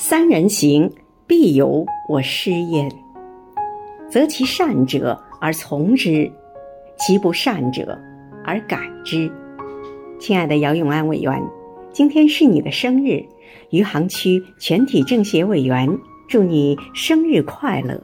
三人行必有我师焉。择其善者而从之其不善者而改之。亲爱的姚永安委员今天是你的生日余杭区全体政协委员祝你生日快乐。